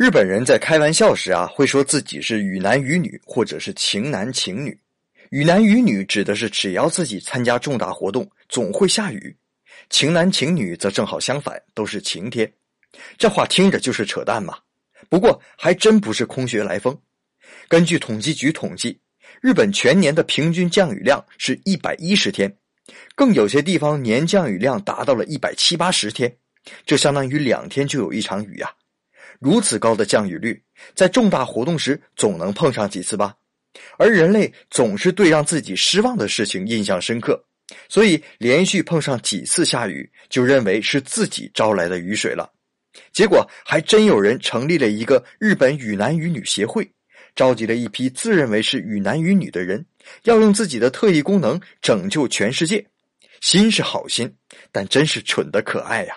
日本人在开玩笑时啊，会说自己是雨男雨女，或者是晴男晴女。雨男雨女指的是只要自己参加重大活动，总会下雨；晴男晴女则正好相反，都是晴天。这话听着就是扯淡嘛。不过还真不是空穴来风。根据统计局统计，日本全年的平均降雨量是一百一十天，更有些地方年降雨量达到了一百七八十天，这相当于两天就有一场雨呀。如此高的降雨率，在重大活动时总能碰上几次吧？而人类总是对让自己失望的事情印象深刻，所以连续碰上几次下雨，就认为是自己招来的雨水了。结果还真有人成立了一个日本雨男雨女协会，召集了一批自认为是雨男雨女的人，要用自己的特异功能拯救全世界。心是好心，但真是蠢的可爱呀！